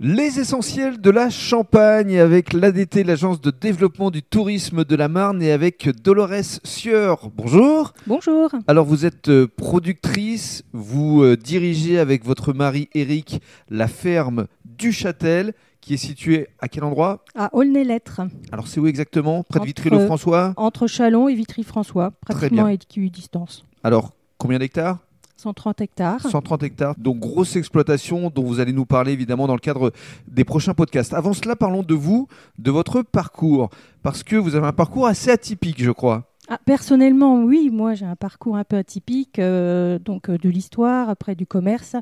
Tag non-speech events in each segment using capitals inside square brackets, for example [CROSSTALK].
Les essentiels de la Champagne avec l'ADT, l'agence de développement du tourisme de la Marne et avec Dolores Sieur. Bonjour. Bonjour. Alors vous êtes euh, productrice, vous euh, dirigez avec votre mari Eric la ferme du Châtel qui est située à quel endroit? À Aulnay-Lettres, Alors c'est où exactement? Près de Entre- Vitry-le-François? entre Chalon et Vitry-François, pratiquement à équidistance. Alors combien d'hectares? 130 hectares. 130 hectares. Donc grosse exploitation dont vous allez nous parler évidemment dans le cadre des prochains podcasts. Avant cela, parlons de vous, de votre parcours. Parce que vous avez un parcours assez atypique, je crois. Ah, personnellement, oui, moi j'ai un parcours un peu atypique, euh, donc euh, de l'histoire, après du commerce,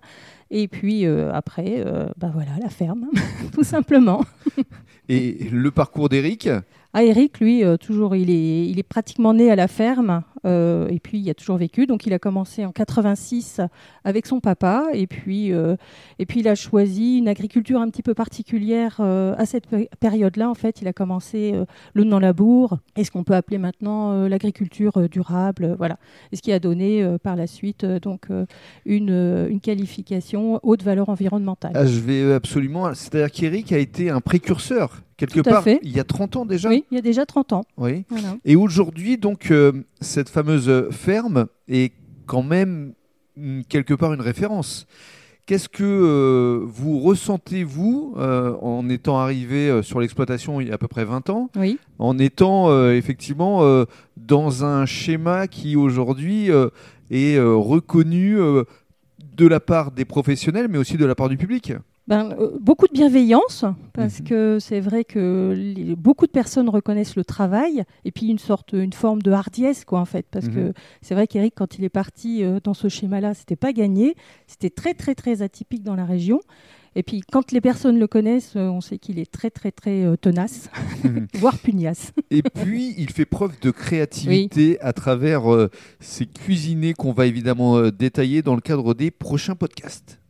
et puis euh, après, euh, bah voilà, la ferme, [LAUGHS] tout simplement. [LAUGHS] Et le parcours d'Eric Ah, Eric, lui, toujours, il est, il est pratiquement né à la ferme, euh, et puis il a toujours vécu. Donc il a commencé en 86 avec son papa, et puis, euh, et puis il a choisi une agriculture un petit peu particulière euh, à cette pé- période-là. En fait, il a commencé le non-labour, et ce qu'on peut appeler maintenant l'agriculture durable, voilà. Et ce qui a donné par la suite donc une, une qualification haute valeur environnementale. Ah, Je vais absolument. C'est-à-dire qu'Eric a été un précurseur, quelque part, fait. il y a 30 ans déjà. Oui, il y a déjà 30 ans. Oui. Voilà. Et aujourd'hui, donc, euh, cette fameuse ferme est quand même quelque part une référence. Qu'est-ce que euh, vous ressentez, vous, euh, en étant arrivé euh, sur l'exploitation il y a à peu près 20 ans, Oui. en étant effectivement dans un schéma qui aujourd'hui est reconnu de la part des professionnels, mais aussi de la part du public? Ben, euh, beaucoup de bienveillance, parce Mhm. que c'est vrai que les- beaucoup de personnes reconnaissent le travail, et puis une sorte, une forme de hardiesse, quoi, en fait. Parce Mhm. que c'est vrai qu'Eric, quand il est parti euh, dans ce schéma-là, c'était pas gagné, c'était très, très, très atypique dans la région. Et puis, quand les personnes le connaissent, euh, on sait qu'il est très, très, très euh, tenace, [LAUGHS] voire pugnace. Et puis, il fait preuve de créativité à travers ses cuisinés qu'on va évidemment détailler dans le cadre des prochains podcasts.